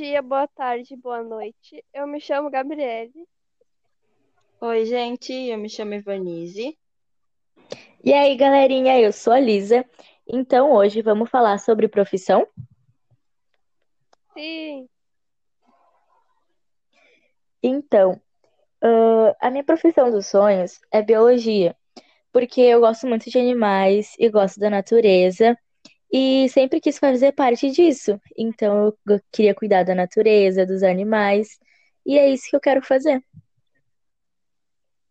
dia, boa tarde, boa noite. Eu me chamo Gabriele. Oi, gente, eu me chamo Ivanise. E aí, galerinha, eu sou a Lisa. Então, hoje vamos falar sobre profissão? Sim, Então, ah, a minha profissão dos sonhos é biologia, porque eu gosto muito de animais e gosto da natureza e sempre quis fazer parte disso. Então, eu queria cuidar da natureza, dos animais, e é isso que eu quero fazer.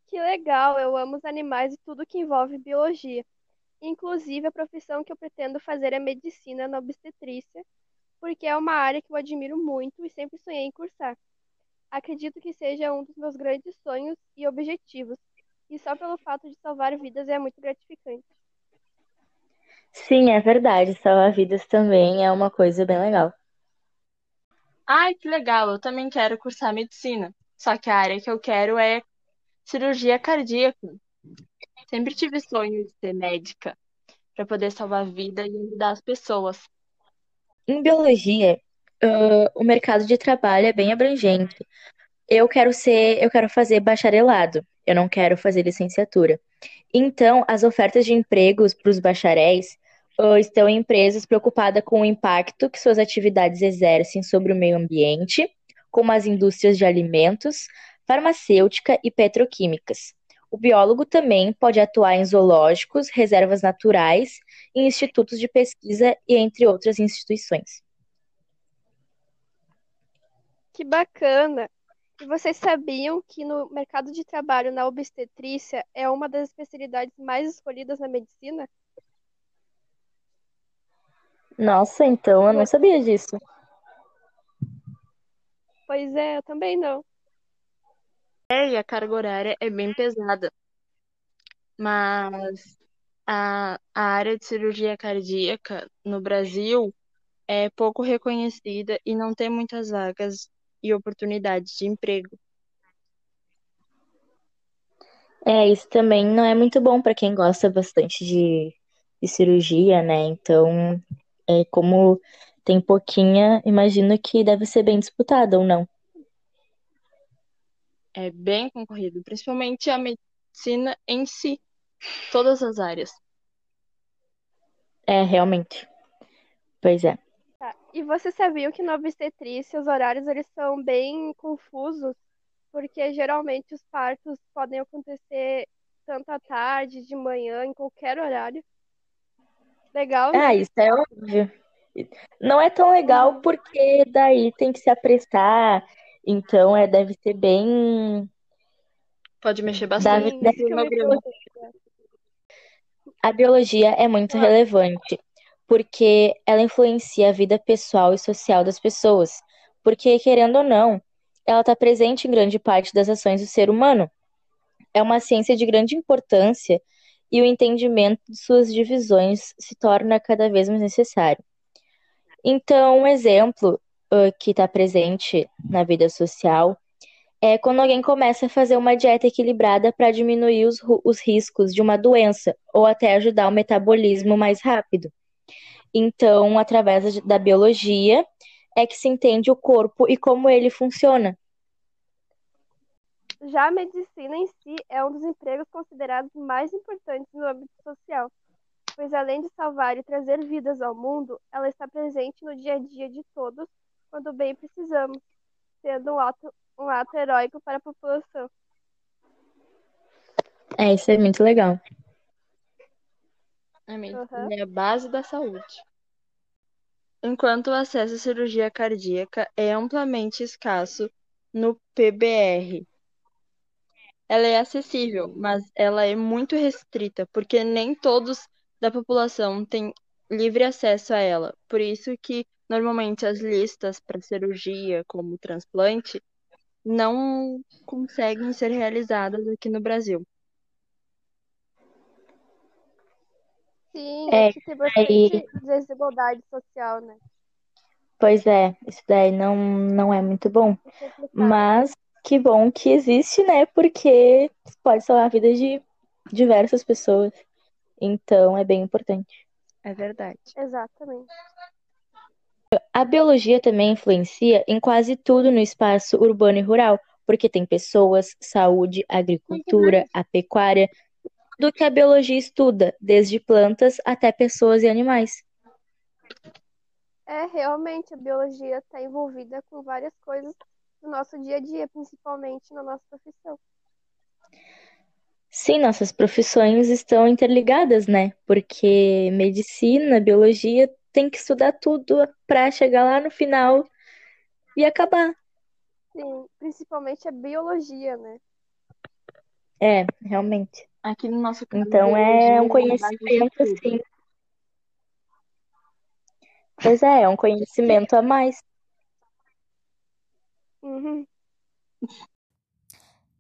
que legal. Eu amo os animais e tudo que envolve biologia. Inclusive, a profissão que eu pretendo fazer é medicina na obstetrícia, porque é uma área que eu admiro muito e sempre sonhei em cursar. Acredito que seja um dos meus grandes sonhos e objetivos, e só pelo fato de salvar vidas é muito gratificante. Sim, é verdade, salvar vidas também é uma coisa bem legal. Ai, que legal, eu também quero cursar medicina. Só que a área que eu quero é cirurgia cardíaca. Sempre tive sonho de ser médica, para poder salvar vida e ajudar as pessoas. Em biologia, ah, o mercado de trabalho é bem abrangente. Eu quero ser, eu quero fazer bacharelado. Eu não quero fazer licenciatura. Então, as ofertas de empregos para os bacharéis, estão em empresas preocupadas com o impacto que suas atividades exercem sobre o meio ambiente, como as indústrias de alimentos, farmacêutica e petroquímicas. O biólogo também pode atuar em zoológicos, reservas naturais, em institutos de pesquisa e entre outras instituições. Que bacana! E vocês sabiam que no mercado de trabalho na obstetrícia é uma das especialidades mais escolhidas na medicina? Nossa, então eu não sabia disso. Pois é, eu também não. É, e a carga horária é bem pesada, mas a, a área de cirurgia cardíaca no Brasil é pouco reconhecida e não tem muitas vagas e oportunidades de emprego. É, isso também não é muito bom para quem gosta bastante de, de cirurgia, né? Então, é como tem pouquinha, imagino que deve ser bem disputada ou não. É bem concorrido, principalmente a medicina em si, todas as áreas. É, realmente. Pois é. Tá. E você sabia que na obstetrícia os horários eles são bem confusos, porque geralmente os partos podem acontecer tanto à tarde, de manhã, em qualquer horário. Legal, Ah, né? isso é óbvio. Não é tão legal Uhum. porque daí tem que se apressar, então é, deve ser bem. Pode mexer Deve, bastante Sim, no me cronograma. preocupo. A biologia é muito Ah, relevante, porque ela influencia a vida pessoal e social das pessoas. Porque, querendo ou não, ela está presente em grande parte das ações do ser humano. É uma ciência de grande importância e o entendimento de suas divisões se torna cada vez mais necessário. Então, um exemplo, ãh, que está presente na vida social é quando alguém começa a fazer uma dieta equilibrada para diminuir os, os riscos de uma doença ou até ajudar o metabolismo mais rápido. Então, através da biologia, é que se entende o corpo e como ele funciona. Já a medicina em si é um dos empregos considerados mais importantes no âmbito social, pois além de salvar e trazer vidas ao mundo, ela está presente no dia a dia de todos quando bem precisamos, sendo um ato, um ato heróico para a população. É, isso é muito legal. A medicina Aham. é a base da saúde. Enquanto o acesso à cirurgia cardíaca é amplamente escasso no PBR, ela é acessível, mas ela é muito restrita, porque nem todos da população têm livre acesso a ela. Por isso que normalmente as listas para cirurgia, como transplante, não conseguem ser realizadas aqui no Brasil. Sim, É, tem aí, bastante desigualdade social, né? pois é, isso daí não, não é muito bom. É. Mas que bom que existe, né? Porque pode salvar a vida de diversas pessoas. Então é bem importante. É verdade. Exatamente. A biologia também influencia em quase tudo no espaço urbano e rural, porque tem pessoas, saúde, agricultura, a pecuária, tudo que a biologia estuda, desde plantas até pessoas e animais. É, realmente, a biologia está envolvida com várias coisas do nosso dia a dia, principalmente na nossa profissão. Sim, nossas profissões estão interligadas, né? Porque medicina, biologia, tem que estudar tudo para chegar lá no final e acabar. Sim, principalmente a biologia, né? É, realmente. Aqui no nosso caso, Então é um conhecimento, assim. Pois é, é um conhecimento a mais.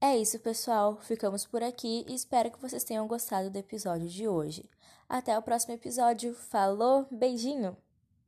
É isso, pessoal. Ficamos por aqui e espero que vocês tenham gostado do episódio de hoje. Até o próximo episódio. Falou, beijinho!